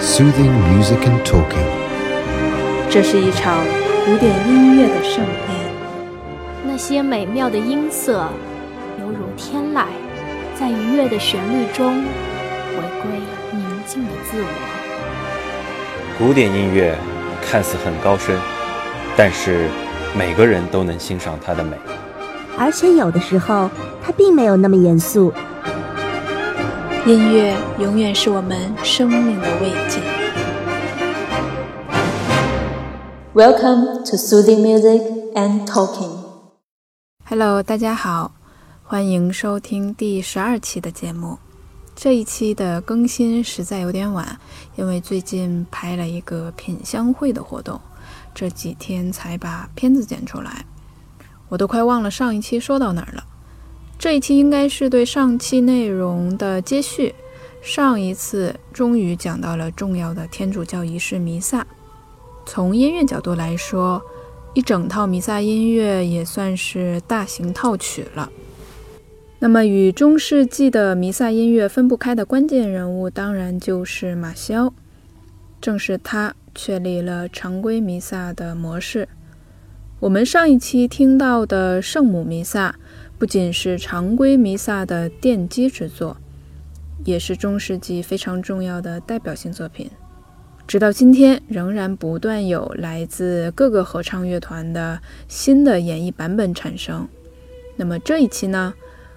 soothing music and talking. 这是一场古典音乐的盛宴，那些美妙的音色，犹如天籁，在愉悦的旋律中回归宁静的自我。古典音乐看似很高深，但是每个人都能欣赏它的美。而且有的时候，它并没有那么严肃。音乐永远是我们生命的慰藉。Welcome to soothing music and talking. Hello，大家好，欢迎收听第十二期的节目。这一期的更新实在有点晚，因为最近拍了一个品香会的活动，这几天才把片子剪出来，我都快忘了上一期说到哪儿了。这一期应该是对上期内容的接续。上一次终于讲到了重要的天主教仪式弥撒。从音乐角度来说，一整套弥撒音乐也算是大型套曲了。那么，与中世纪的弥撒音乐分不开的关键人物，当然就是马肖。正是他确立了常规弥撒的模式。我们上一期听到的圣母弥撒。不仅是常规弥撒的奠基之作，也是中世纪非常重要的代表性作品。直到今天，仍然不断有来自各个合唱乐团的新的演绎版本产生。那么这一期呢，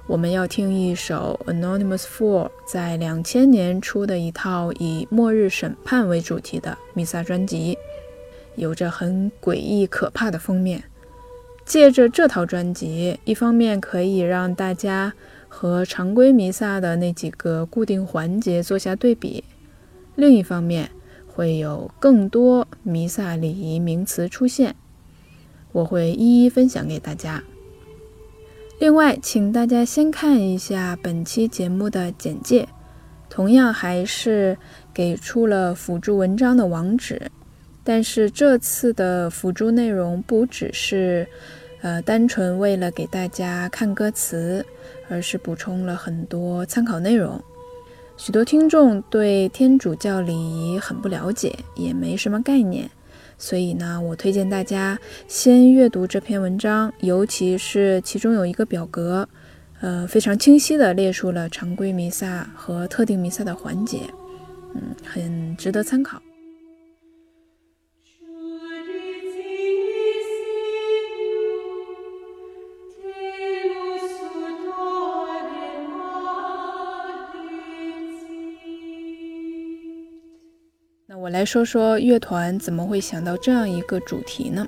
我们要听一首 Anonymous Four 在两千年出的一套以末日审判为主题的弥撒专辑，有着很诡异可怕的封面。借着这套专辑，一方面可以让大家和常规弥撒的那几个固定环节做下对比；另一方面，会有更多弥撒礼仪名词出现，我会一一分享给大家。另外，请大家先看一下本期节目的简介，同样还是给出了辅助文章的网址。但是这次的辅助内容不只是，呃，单纯为了给大家看歌词，而是补充了很多参考内容。许多听众对天主教礼仪很不了解，也没什么概念，所以呢，我推荐大家先阅读这篇文章，尤其是其中有一个表格，呃，非常清晰地列出了常规弥撒和特定弥撒的环节，嗯，很值得参考。我来说说乐团怎么会想到这样一个主题呢？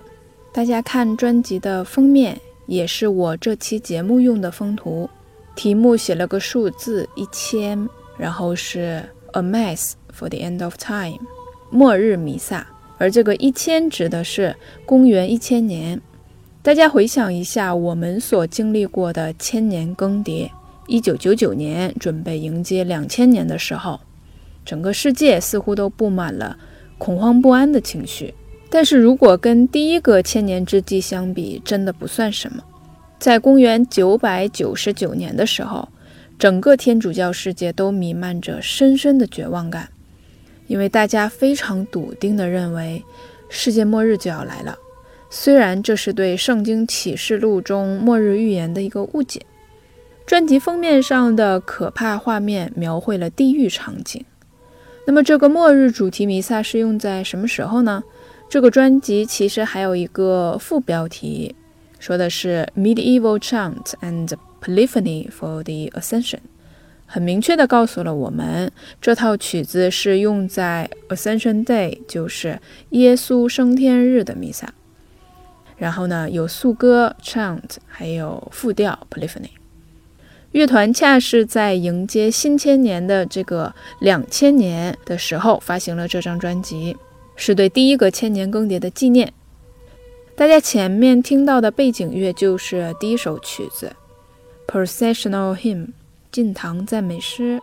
大家看专辑的封面，也是我这期节目用的封图，题目写了个数字一千，然后是 A Mass for the End of Time，末日弥撒。而这个一千指的是公元一千年。大家回想一下，我们所经历过的千年更迭，一九九九年准备迎接两千年的时候。整个世界似乎都布满了恐慌不安的情绪，但是如果跟第一个千年之际相比，真的不算什么。在公元九百九十九年的时候，整个天主教世界都弥漫着深深的绝望感，因为大家非常笃定地认为世界末日就要来了。虽然这是对《圣经启示录》中末日预言的一个误解。专辑封面上的可怕画面描绘了地狱场景。那么这个末日主题弥撒是用在什么时候呢？这个专辑其实还有一个副标题，说的是 Medieval Chant and Polyphony for the Ascension，很明确的告诉了我们，这套曲子是用在 Ascension Day，就是耶稣升天日的弥撒。然后呢，有素歌 Chant，还有复调 Polyphony。乐团恰是在迎接新千年的这个两千年的时候发行了这张专辑，是对第一个千年更迭的纪念。大家前面听到的背景乐就是第一首曲子《Processional Hymn》进堂赞美诗。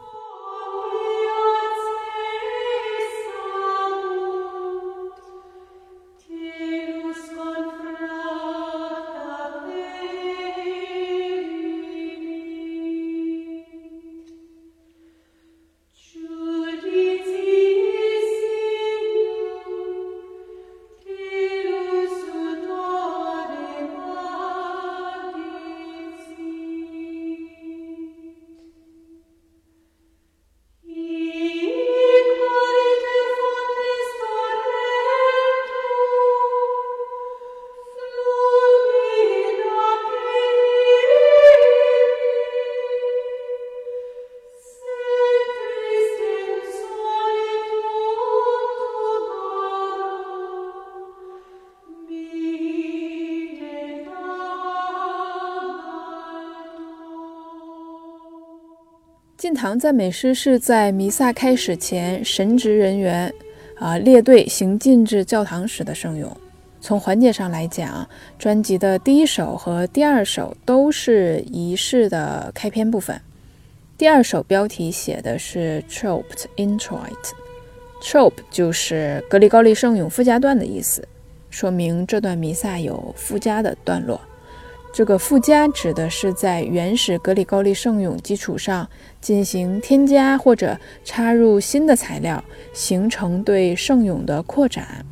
堂赞美诗是在弥撒开始前，神职人员啊列队行进至教堂时的圣咏。从环节上来讲，专辑的第一首和第二首都是仪式的开篇部分。第二首标题写的是 Trope Introit，Trope 就是格里高利圣咏附加段的意思，说明这段弥撒有附加的段落。这个附加指的是在原始格里高利圣咏基础上进行添加或者插入新的材料，形成对圣咏的扩展。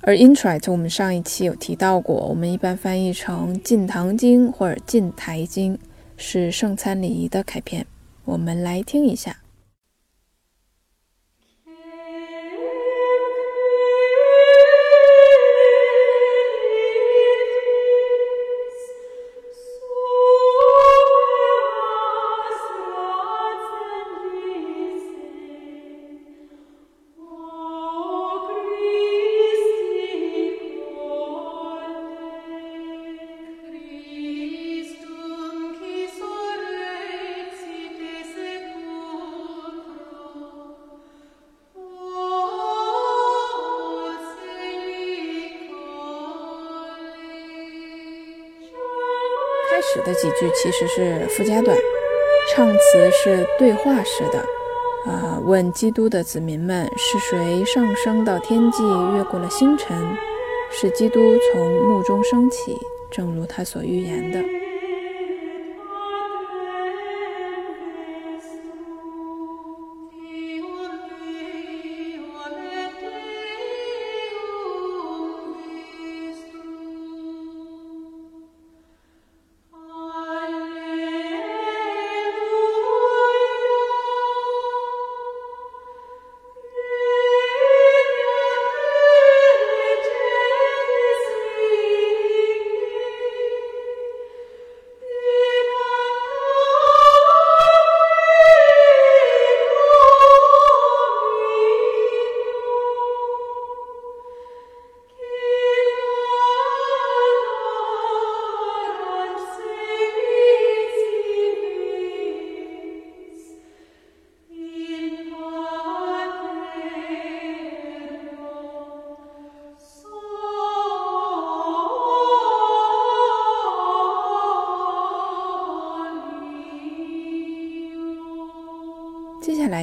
而 Introit 我们上一期有提到过，我们一般翻译成进堂经或者进台经，是圣餐礼仪的开篇。我们来听一下。开始的几句其实是附加段，唱词是对话式的，啊，问基督的子民们是谁上升到天际，越过了星辰，使基督从墓中升起，正如他所预言的。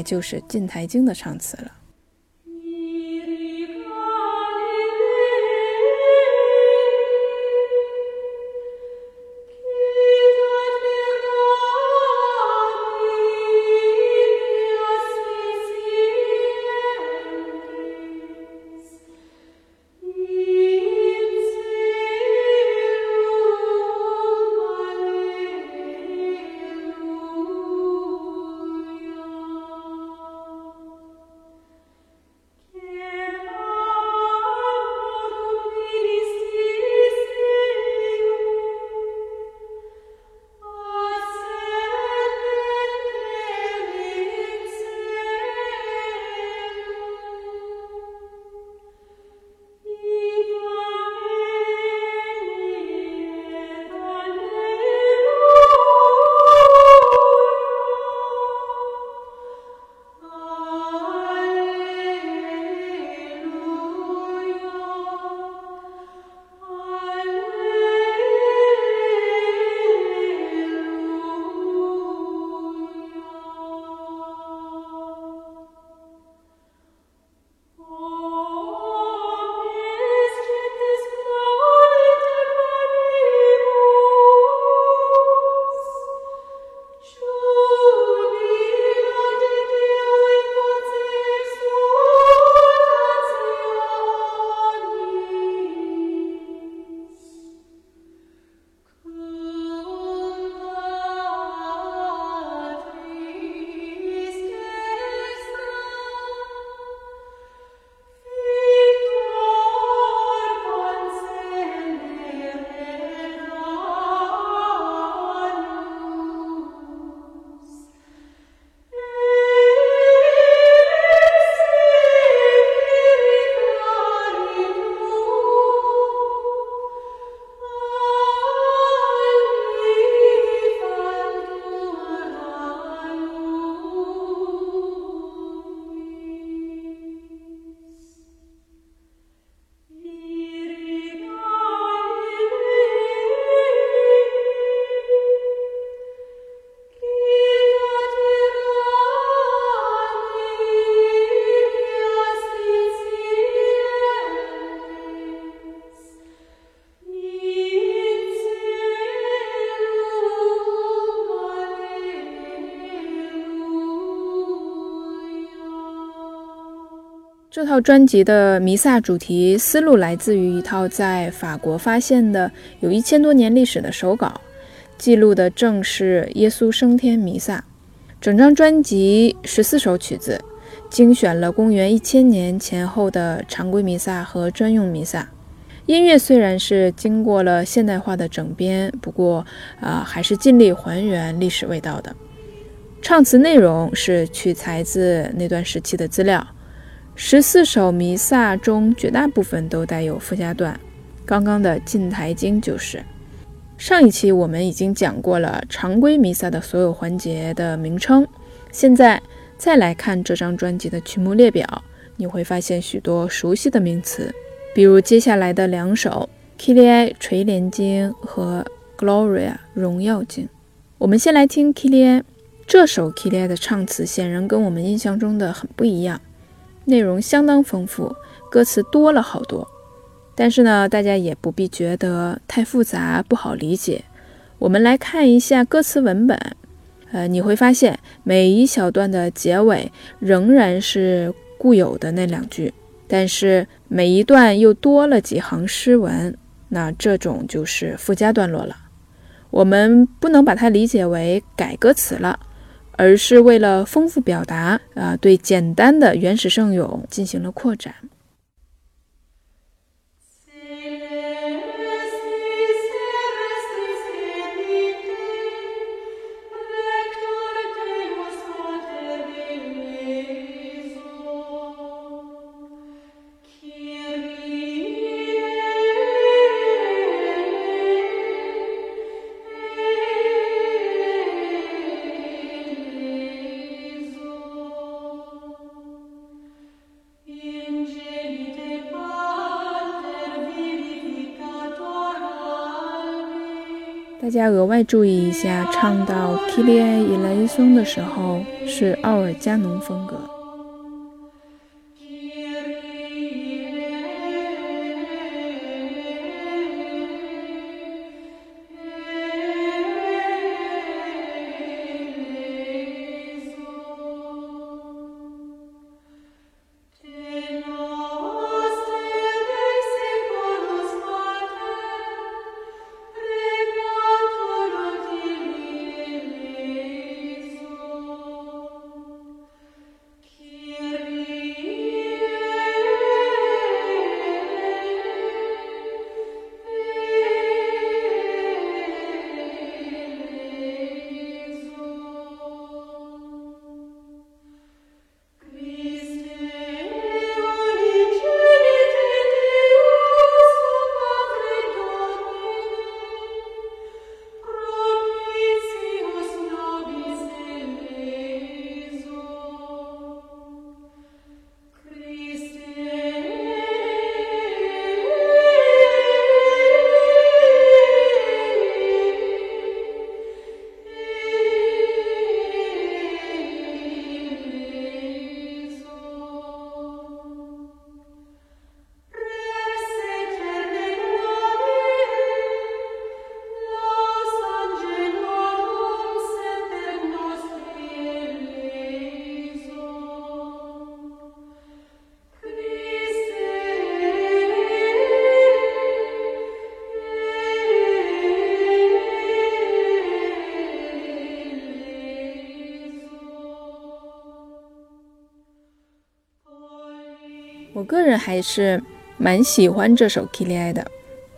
就是晋台经的唱词了。这套专辑的弥撒主题思路来自于一套在法国发现的有一千多年历史的手稿，记录的正是耶稣升天弥撒。整张专辑十四首曲子，精选了公元一千年前后的常规弥撒和专用弥撒。音乐虽然是经过了现代化的整编，不过啊，还是尽力还原历史味道的。唱词内容是取材自那段时期的资料。十四首弥撒中，绝大部分都带有附加段。刚刚的进台经就是。上一期我们已经讲过了常规弥撒的所有环节的名称，现在再来看这张专辑的曲目列表，你会发现许多熟悉的名词。比如接下来的两首《Kyrie》垂帘经和《Gloria》荣耀经，我们先来听《Kyrie》这首《Kyrie》的唱词，显然跟我们印象中的很不一样，内容相当丰富，歌词多了好多。但是呢，大家也不必觉得太复杂不好理解。我们来看一下歌词文本，呃，你会发现每一小段的结尾仍然是固有的那两句。但是每一段又多了几行诗文，那这种就是附加段落了。我们不能把它理解为改歌词了，而是为了丰富表达，啊，对简单的原始圣咏进行了扩展。大家额外注意一下，唱到 Kyrie eleison 的时候是奥尔加农风格。个人还是蛮喜欢这首《Kyrie》的，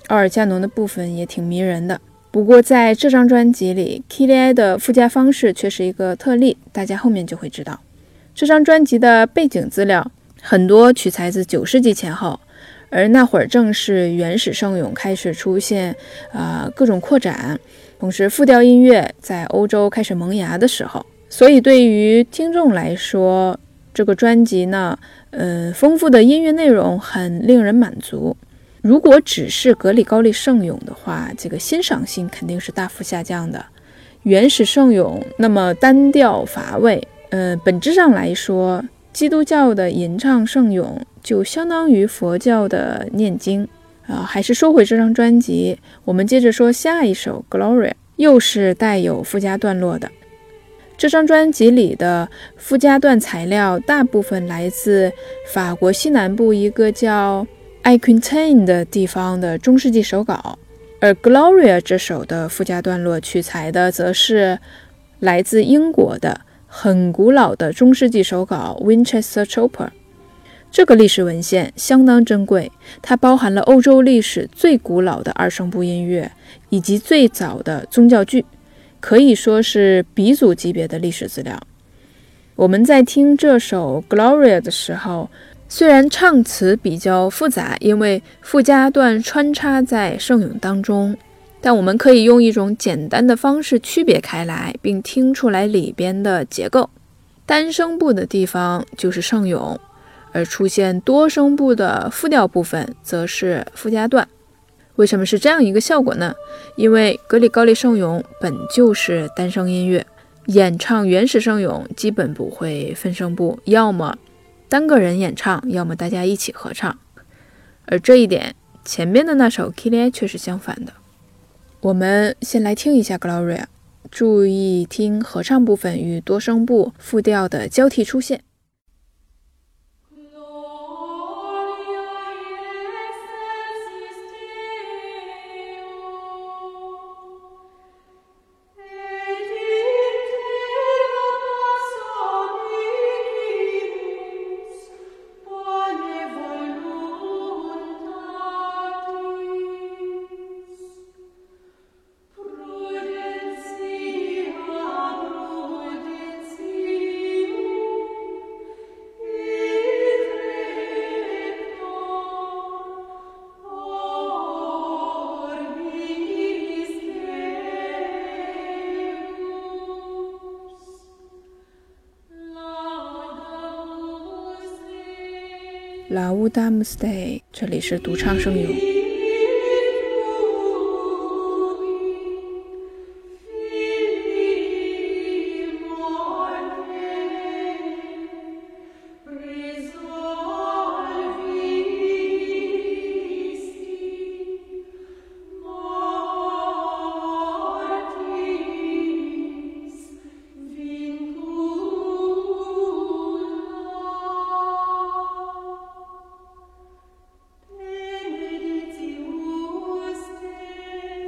奥尔加农的部分也挺迷人的。不过在这张专辑里，《Kyrie》的附加方式却是一个特例，大家后面就会知道。这张专辑的背景资料很多取材自九世纪前后，而那会儿正是原始圣咏开始出现，啊，各种扩展，同时复调音乐在欧洲开始萌芽的时候。所以对于听众来说，这个专辑呢。呃，丰富的音乐内容很令人满足。如果只是格里高利圣咏的话，这个欣赏性肯定是大幅下降的。原始圣咏那么单调乏味，呃，本质上来说，基督教的吟唱圣咏就相当于佛教的念经啊。还是说回这张专辑，我们接着说下一首《Gloria》，又是带有附加段落的。这张专辑里的附加段材料大部分来自法国西南部一个叫艾昆泰因的地方的中世纪手稿，而《Gloria》这首的附加段落取材的则是来自英国的很古老的中世纪手稿《Winchester Chopper》。这个历史文献相当珍贵，它包含了欧洲历史最古老的二声部音乐以及最早的宗教剧，可以说是鼻祖级别的历史资料。我们在听这首《Gloria》的时候，虽然唱词比较复杂，因为附加段穿插在圣咏当中，但我们可以用一种简单的方式区别开来，并听出来里边的结构。单声部的地方就是圣咏。而出现多声部的复调部分，则是附加段。为什么是这样一个效果呢？因为格里高利圣咏本就是单声音乐，演唱原始圣咏基本不会分声部，要么单个人演唱，要么大家一起合唱。而这一点，前面的那首《k i l i a 却是相反的。我们先来听一下《Gloria》，注意听合唱部分与多声部复调的交替出现。啊，乌达姆斯 day，这里是独唱声咏。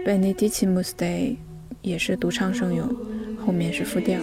Benedictus Day 也是独唱圣咏，后面是复调。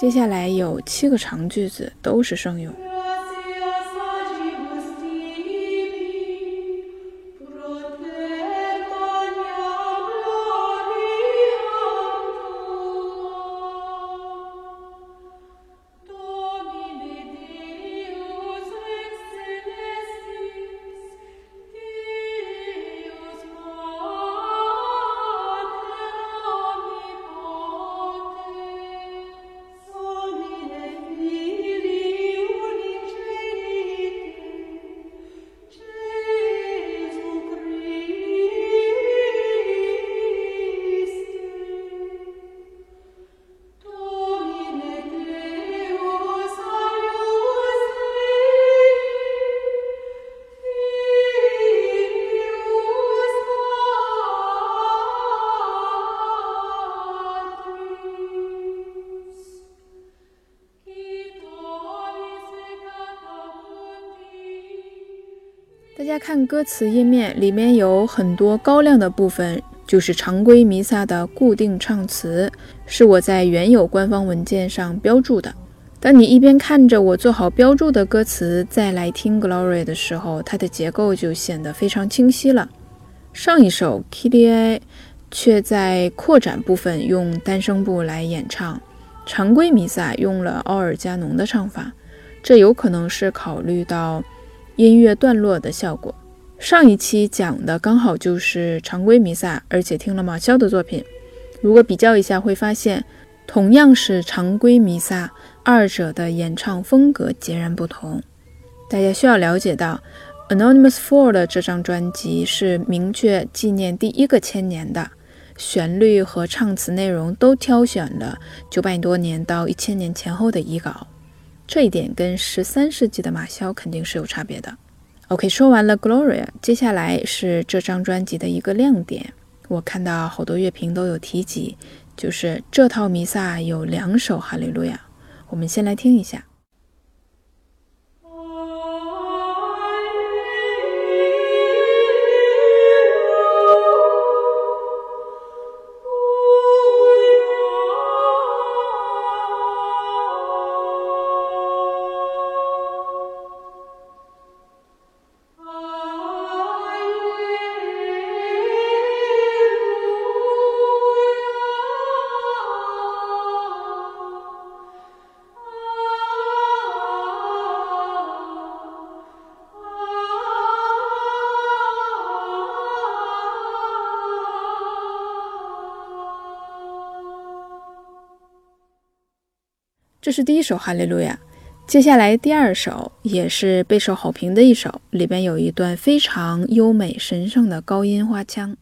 接下来有七个长句子，都是圣用。看歌词页面，里面有很多高亮的部分，就是常规弥撒的固定唱词，是我在原有官方文件上标注的。当你一边看着我做好标注的歌词，再来听 Glory 的时候，它的结构就显得非常清晰了。上一首 Kdi 却在扩展部分用单声部来演唱，常规弥撒用了奥尔加农的唱法，这有可能是考虑到。音乐段落的效果。上一期讲的刚好就是常规弥撒，而且听了马肖的作品。如果比较一下，会发现同样是常规弥撒，二者的演唱风格截然不同。大家需要了解到，Anonymous Four 的这张专辑是明确纪念第一个千年的，旋律和唱词内容都挑选了九百多年到一千年前后的遗稿。这一点跟十三世纪的马肖肯定是有差别的。OK，说完了 Gloria，接下来是这张专辑的一个亮点。我看到好多乐评都有提及，就是这套弥撒有两首哈利路亚。我们先来听一下。这是第一首《哈利路亚》，接下来第二首也是备受好评的一首，里边有一段非常优美神圣的高音花腔。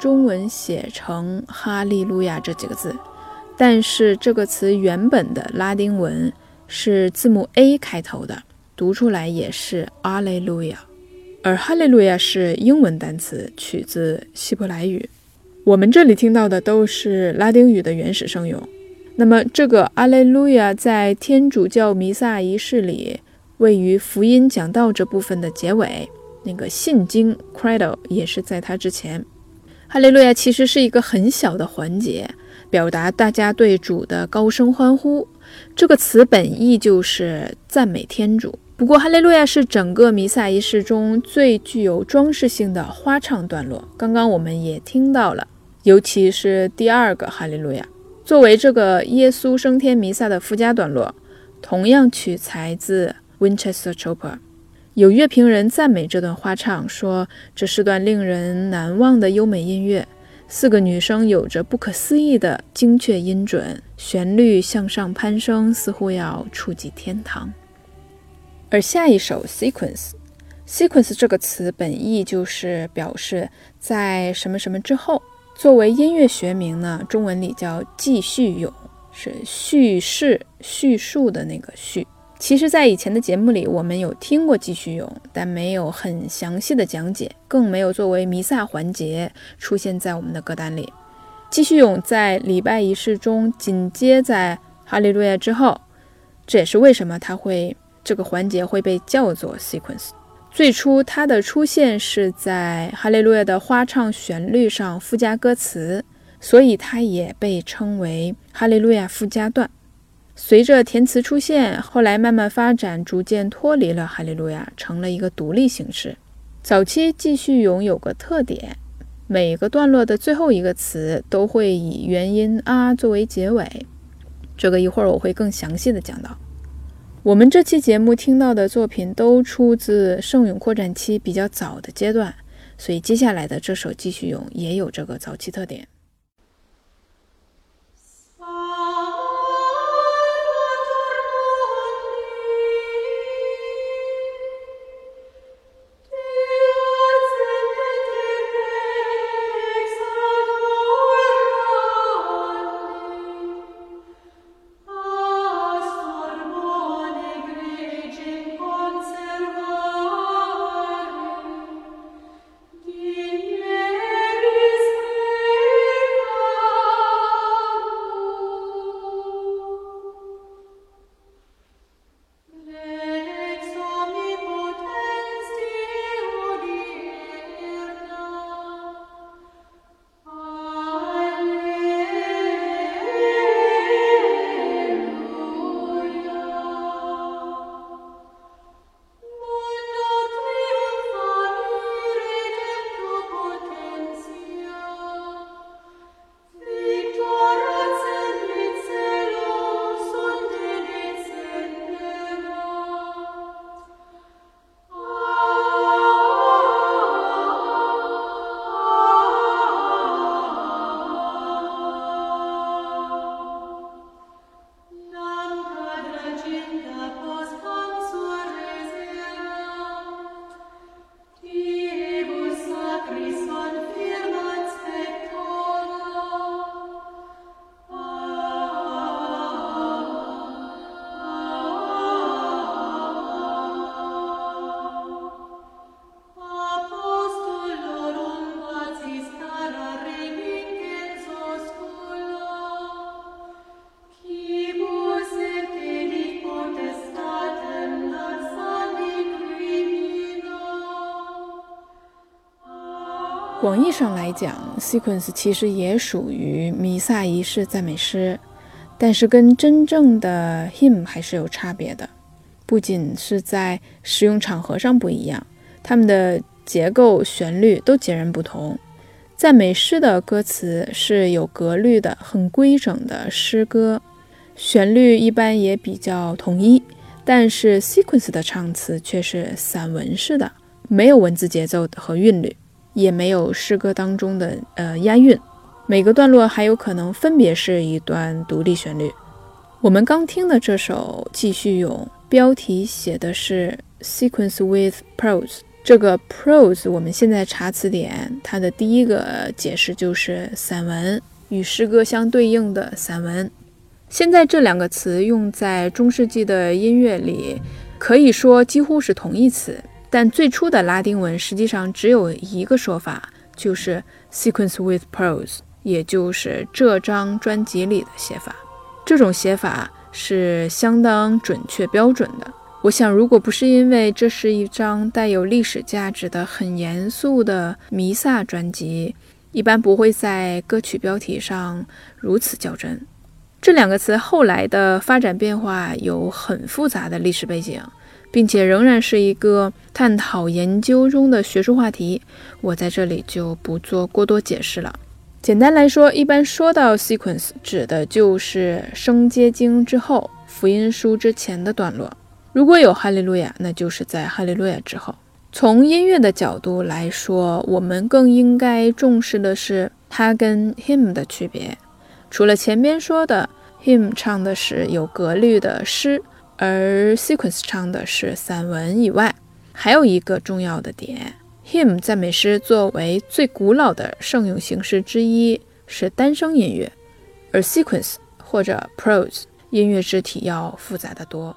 中文写成“哈利路亚”这几个字，但是这个词原本的拉丁文是字母 A 开头的，读出来也是“阿雷路亚”。而“哈利路亚”是英文单词，取自希伯来语。我们这里听到的都是拉丁语的原始声用。那么，这个“阿雷路亚”在天主教弥撒仪式里，位于福音讲道这部分的结尾。那个信经 Credo 也是在它之前。哈利路亚其实是一个很小的环节，表达大家对主的高声欢呼。这个词本意就是赞美天主。不过，哈利路亚是整个弥撒仪式中最具有装饰性的花唱段落。刚刚我们也听到了，尤其是第二个哈利路亚，作为这个耶稣升天弥撒的附加段落，同样取材自 Winchester Chopper。有乐评人赞美这段花唱，说这是段令人难忘的优美音乐。四个女生有着不可思议的精确音准，旋律向上攀升，似乎要触及天堂。而下一首 sequence，sequence 这个词本意就是表示在什么什么之后。作为音乐学名呢，中文里叫继续咏，是叙事、叙述的那个叙。其实，在以前的节目里，我们有听过继续咏，但没有很详细的讲解，更没有作为弥撒环节出现在我们的歌单里。继续咏在礼拜仪式中紧接在哈利路亚之后，这也是为什么它会这个环节会被叫做 sequence。最初它的出现是在哈利路亚的花唱旋律上附加歌词，所以它也被称为哈利路亚附加段。随着填词出现，后来慢慢发展，逐渐脱离了哈利路亚，成了一个独立形式。早期继续咏有个特点，每个段落的最后一个词都会以元音啊作为结尾。这个一会儿我会更详细的讲到。我们这期节目听到的作品都出自圣咏扩展期比较早的阶段，所以接下来的这首继续咏也有这个早期特点。广义上来讲，sequence 其实也属于弥撒仪式赞美诗，但是跟真正的 hymn 还是有差别的。不仅是在使用场合上不一样，它们的结构、旋律都截然不同。赞美诗的歌词是有格律的、很规整的诗歌，旋律一般也比较统一。但是 sequence 的唱词却是散文式的，没有文字节奏和韵律。也没有诗歌当中的呃押韵，每个段落还有可能分别是一段独立旋律。我们刚听的这首继续咏，标题写的是 sequence with prose，这个 prose，我们现在查词典，它的第一个解释就是散文，与诗歌相对应的散文。现在这两个词用在中世纪的音乐里，可以说几乎是同义词。但最初的拉丁文实际上只有一个说法，就是 sequence with prose，也就是这张专辑里的写法。这种写法是相当准确标准的。我想，如果不是因为这是一张带有历史价值的很严肃的弥撒专辑，一般不会在歌曲标题上如此较真。这两个词后来的发展变化有很复杂的历史背景，并且仍然是一个探讨研究中的学术话题。我在这里就不做过多解释了。简单来说，一般说到 sequence，指的就是升阶经之后、福音书之前的段落。如果有哈利路亚，那就是在哈利路亚之后。从音乐的角度来说，我们更应该重视的是它跟 hymn 的区别。除了前边说的 hymn 唱的是有格律的诗，而 sequence 唱的是散文以外，还有一个重要的点：hymn 赞美诗作为最古老的圣咏形式之一，是单声音乐，而 sequence 或者 prose 音乐肢体要复杂的多。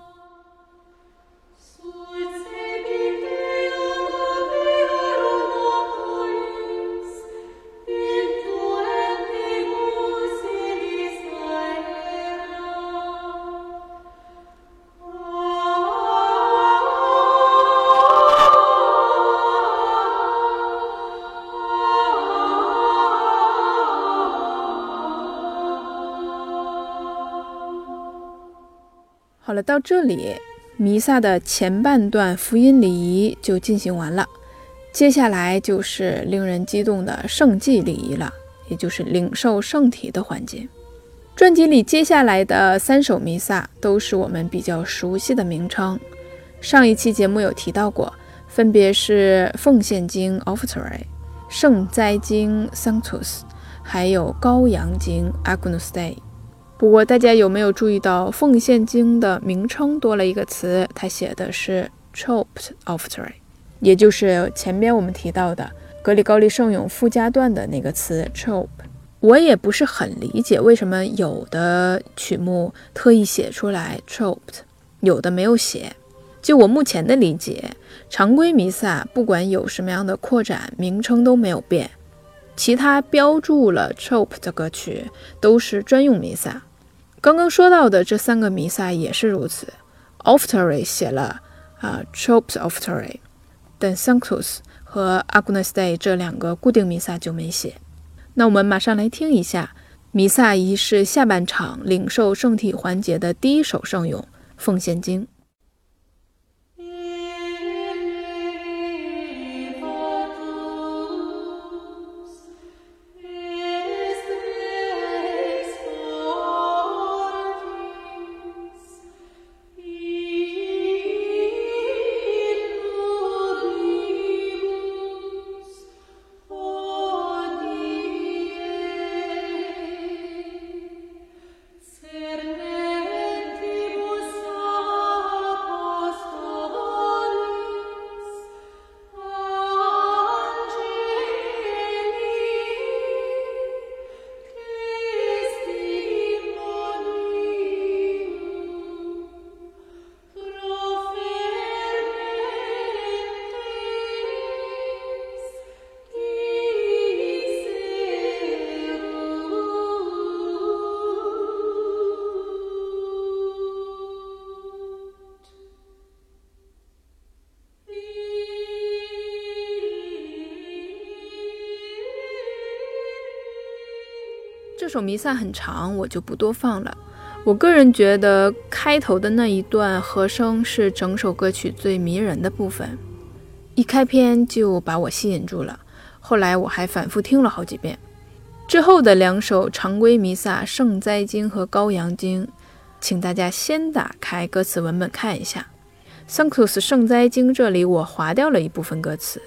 好了，到这里，弥撒的前半段福音礼仪就进行完了，接下来就是令人激动的圣祭礼仪了，也就是领受圣体的环节。专辑里接下来的三首弥撒都是我们比较熟悉的名称，上一期节目有提到过，分别是奉献经 （Offertory）、圣灾经 （Sanctus） 还有羔羊经 （Agnus Dei）。不过，大家有没有注意到奉献经的名称多了一个词？它写的是 choped offertory，也就是前边我们提到的格里高利圣咏附加段的那个词 chop。我也不是很理解为什么有的曲目特意写出来 choped，有的没有写。就我目前的理解，常规弥撒不管有什么样的扩展，名称都没有变。其他标注了 chop 的歌曲都是专用弥撒。刚刚说到的这三个弥撒也是如此，Offertory 写了啊，Tropes Offertory，但 Sanctus 和 Agnus Dei 这两个固定弥撒就没写。那我们马上来听一下弥撒仪式下半场领受圣体环节的第一首圣咏《奉献经》。首弥撒很长，我就不多放了。我个人觉得开头的那一段和声是整首歌曲最迷人的部分，一开篇就把我吸引住了。后来我还反复听了好几遍。之后的两首常规弥撒《圣哉经》和《羔羊经》，请大家先打开歌词文本看一下。Sanctus 圣哉经这里我划掉了一部分歌词，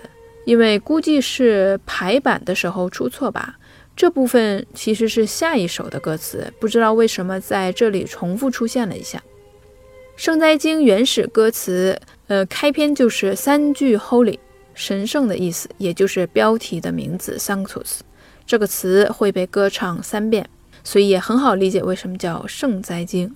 因为估计是排版的时候出错吧。这部分其实是下一首的歌词，不知道为什么在这里重复出现了一下。圣灾经原始歌词，呃，开篇就是三句 Holy，神圣的意思，也就是标题的名字 Sanctus 这个词会被歌唱三遍，所以也很好理解为什么叫圣灾经。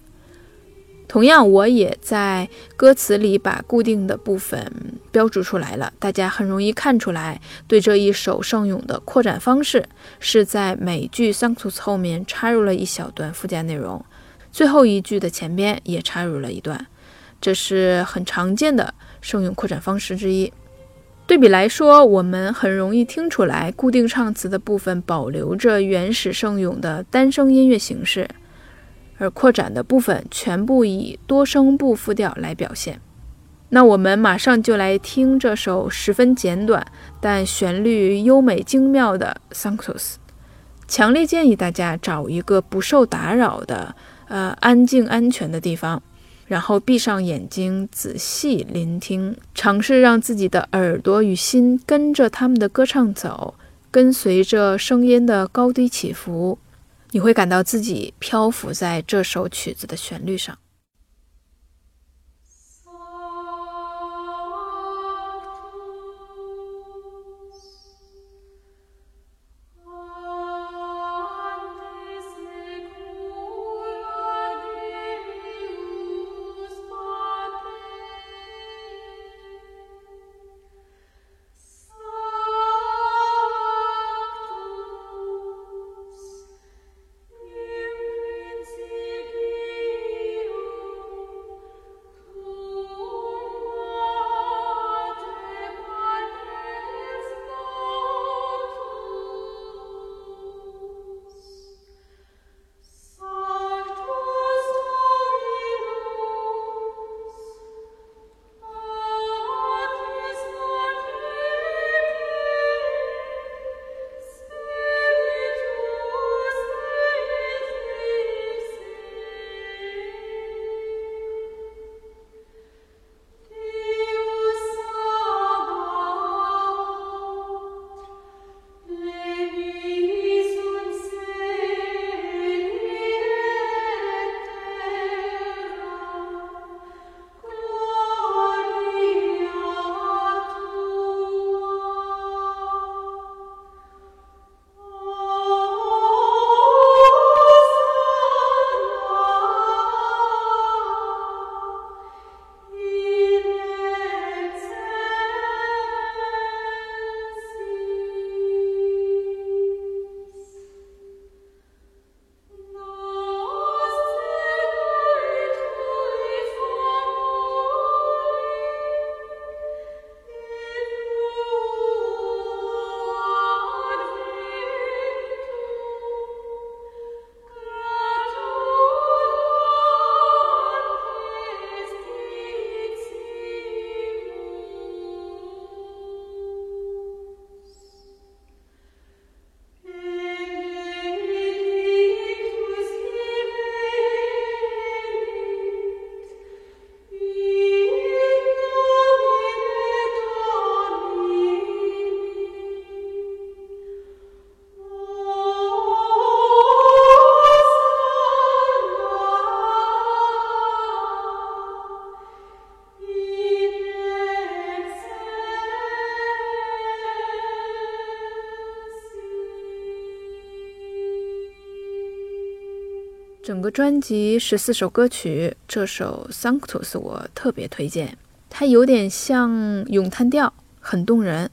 同样，我也在歌词里把固定的部分标注出来了，大家很容易看出来。对这一首圣咏的扩展方式，是在每句 Sanctus 后面插入了一小段附加内容，最后一句的前边也插入了一段，这是很常见的圣咏扩展方式之一。对比来说，我们很容易听出来，固定唱词的部分保留着原始圣咏的单声音乐形式。而扩展的部分全部以多声部复调来表现。那我们马上就来听这首十分简短但旋律优美精妙的《Sanctus》。强烈建议大家找一个不受打扰的、呃安静安全的地方，然后闭上眼睛，仔细聆听，尝试让自己的耳朵与心跟着他们的歌唱走，跟随着声音的高低起伏。你会感到自己漂浮在这首曲子的旋律上。专辑十四首歌曲，这首《Sanctus》我特别推荐。它有点像咏叹调，很动人。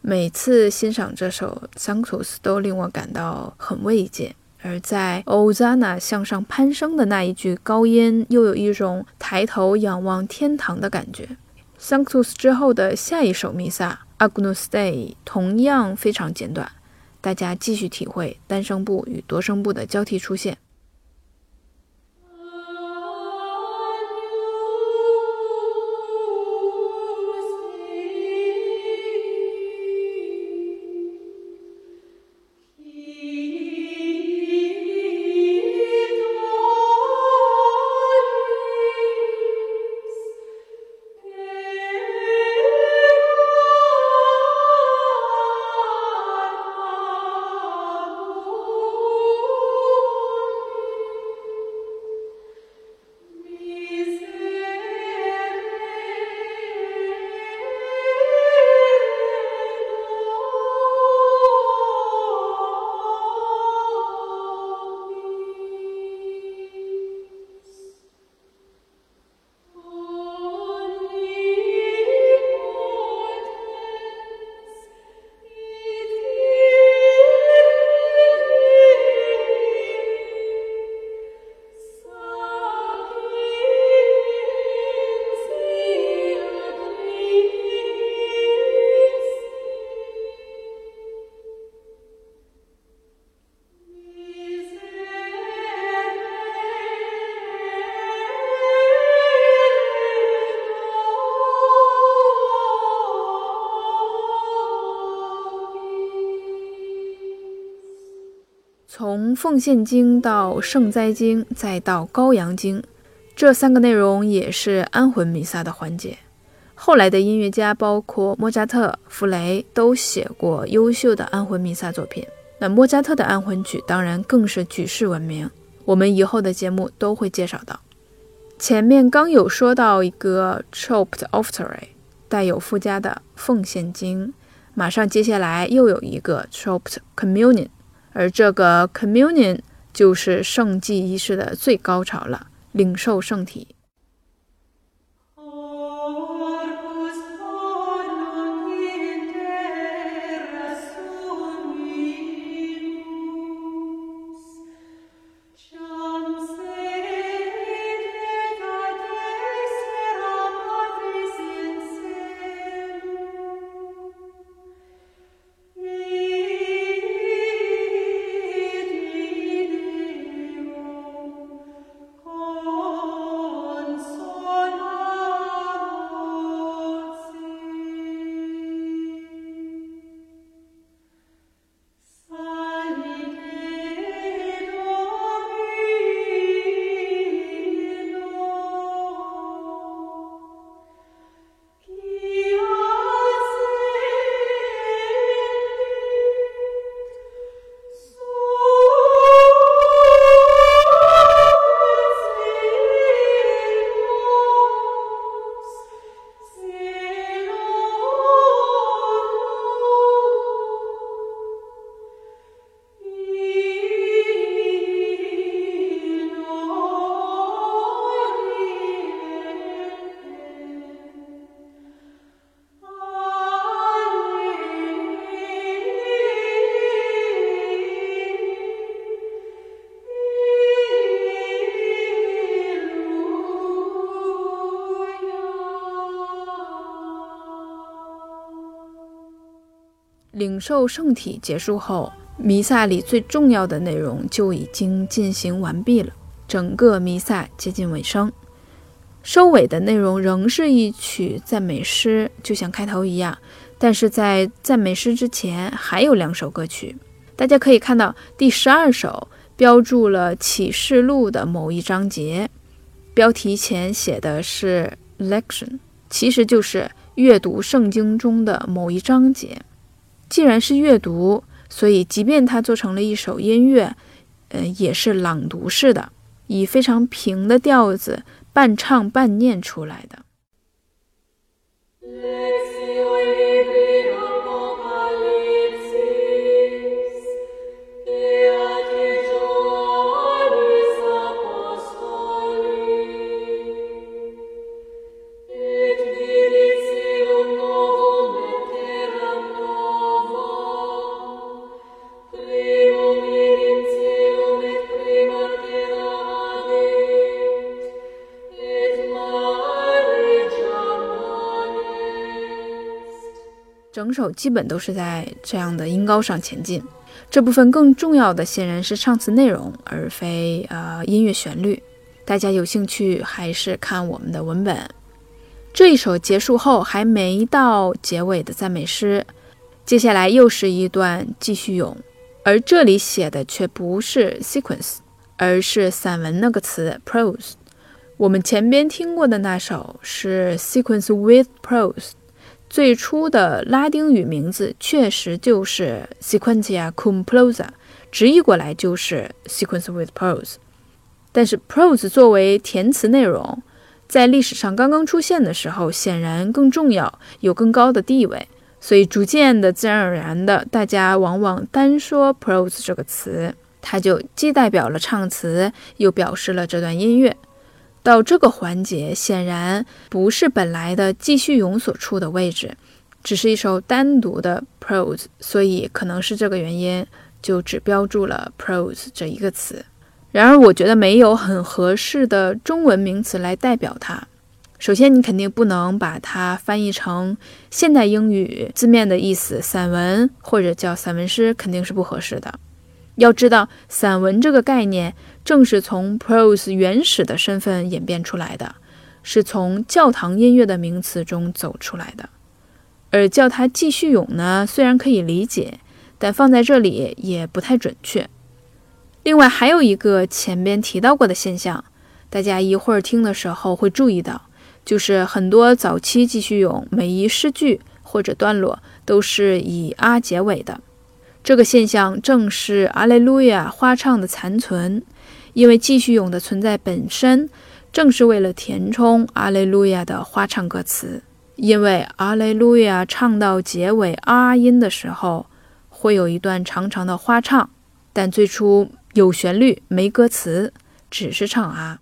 每次欣赏这首《Sanctus》都令我感到很慰藉。而在 Ozana 向上攀升的那一句高音，又有一种抬头仰望天堂的感觉。《Sanctus》之后的下一首弥撒《Agnus Dei》同样非常简短，大家继续体会单声部与多声部的交替出现。奉献经到圣哉经，再到羔羊经，这三个内容也是安魂弥撒的环节。后来的音乐家，包括莫扎特、弗雷，都写过优秀的安魂弥撒作品。那莫扎特的安魂曲当然更是举世闻名，我们以后的节目都会介绍到。前面刚有说到一个 choped offertory，带有附加的奉献经，马上接下来又有一个 choped communion，而这个 communion 就是圣祭仪式的最高潮了，领受圣体。领受圣体结束后，弥撒里最重要的内容就已经进行完毕了。整个弥撒接近尾声，收尾的内容仍是一曲赞美诗，就像开头一样。但是在赞美诗之前，还有两首歌曲。大家可以看到，第十二首标注了启示录的某一章节，标题前写的是 “lection”，其实就是阅读圣经中的某一章节。既然是阅读，所以即便它做成了一首音乐，呃，也是朗读式的，以非常平的调子半唱半念出来的。整首基本都是在这样的音高上前进。这部分更重要的显然是唱词内容，而非呃音乐旋律。大家有兴趣还是看我们的文本。这一首结束后还没到结尾的赞美诗，接下来又是一段继续咏，而这里写的却不是 sequence，而是散文那个词 prose。我们前边听过的那首是 sequence with prose。最初的拉丁语名字确实就是 Sequentia cum prosa，直译过来就是 Sequence with prose。但是 prose 作为填词内容，在历史上刚刚出现的时候，显然更重要，有更高的地位，所以逐渐的、自然而然的，大家往往单说 prose 这个词，它就既代表了唱词，又表示了这段音乐。到这个环节，显然不是本来的继续咏所处的位置，只是一首单独的 prose，所以可能是这个原因，就只标注了 prose 这一个词。然而，我觉得没有很合适的中文名词来代表它。首先，你肯定不能把它翻译成现代英语字面的意思，散文或者叫散文诗，肯定是不合适的。要知道，散文这个概念正是从 prose 原始的身份演变出来的，是从教堂音乐的名词中走出来的。而叫它继续咏呢，虽然可以理解，但放在这里也不太准确。另外还有一个前边提到过的现象，大家一会儿听的时候会注意到，就是很多早期继续咏每一诗句或者段落都是以啊结尾的。这个现象正是阿雷路亚花唱的残存，因为继续咏的存在本身正是为了填充阿雷路亚的花唱歌词。因为阿雷路亚唱到结尾啊音的时候，会有一段长长的花唱，但最初。有旋律没歌词，只是唱啊。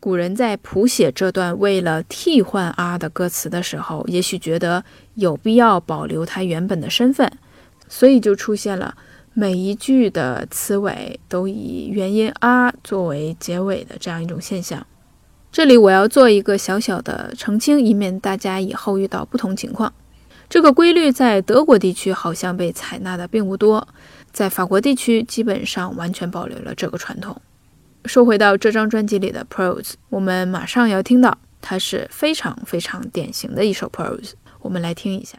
古人在谱写这段为了替换啊的歌词的时候，也许觉得有必要保留它原本的身份，所以就出现了每一句的词尾都以元音啊作为结尾的这样一种现象。这里我要做一个小小的澄清，以免大家以后遇到不同情况。这个规律在德国地区好像被采纳的并不多，在法国地区基本上完全保留了这个传统。说回到这张专辑里的 Prose，我们马上要听到，它是非常非常典型的一首 Prose，我们来听一下。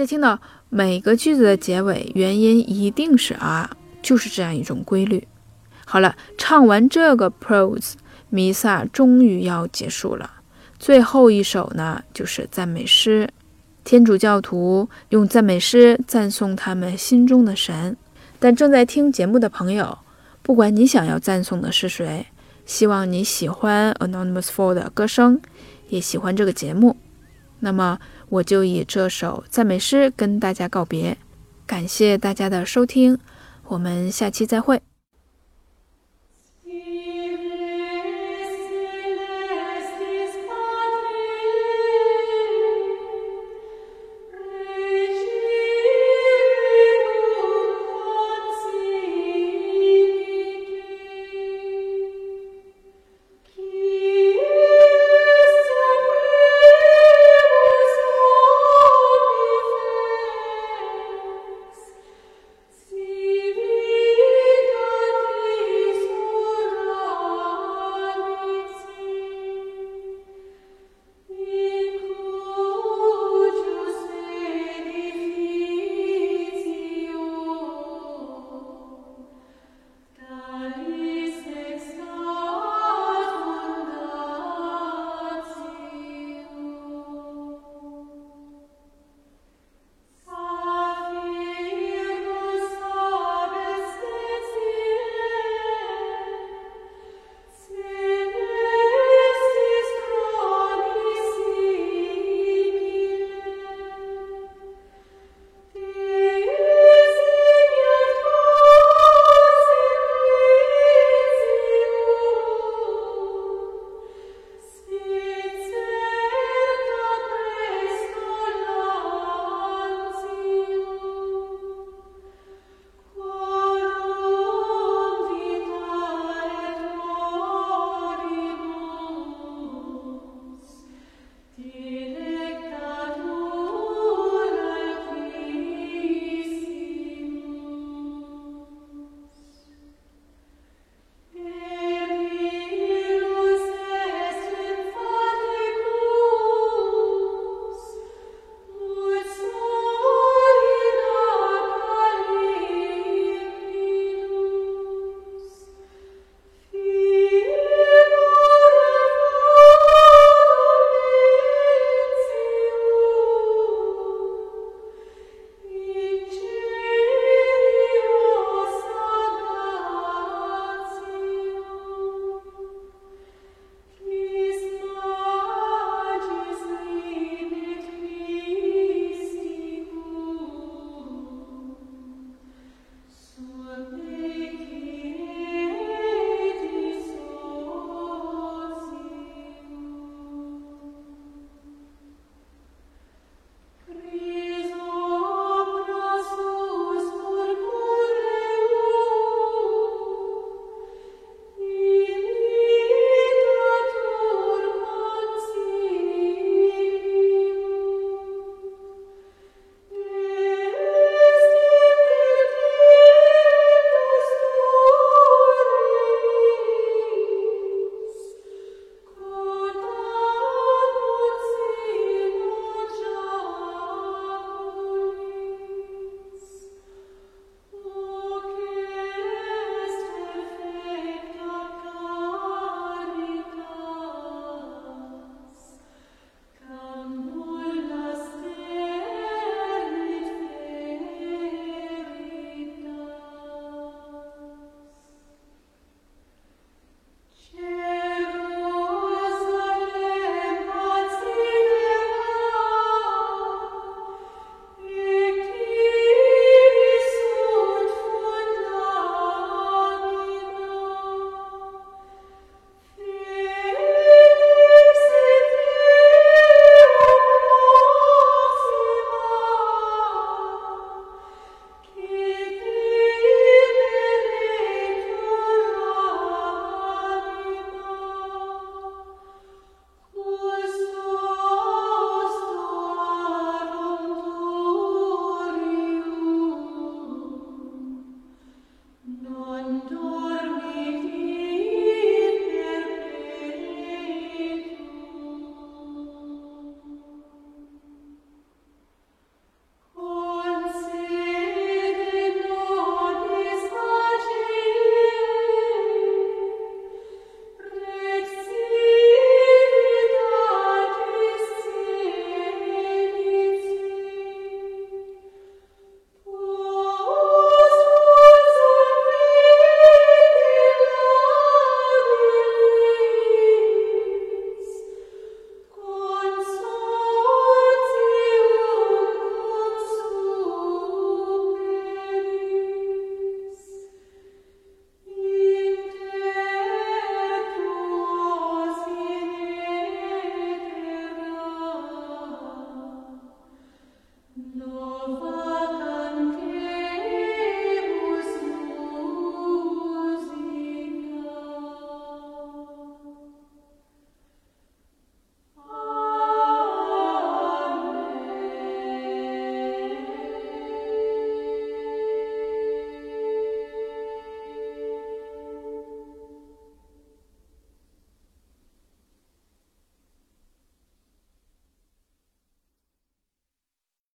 家听到每个句子的结尾元音一定是啊，就是这样一种规律。好了，唱完这个 prose，弥撒终于要结束了。最后一首呢，就是赞美诗。天主教徒用赞美诗赞颂他们心中的神。但正在听节目的朋友，不管你想要赞颂的是谁，希望你喜欢 Anonymous Four 的歌声，也喜欢这个节目。那么。我就以这首赞美诗跟大家告别，感谢大家的收听，我们下期再会。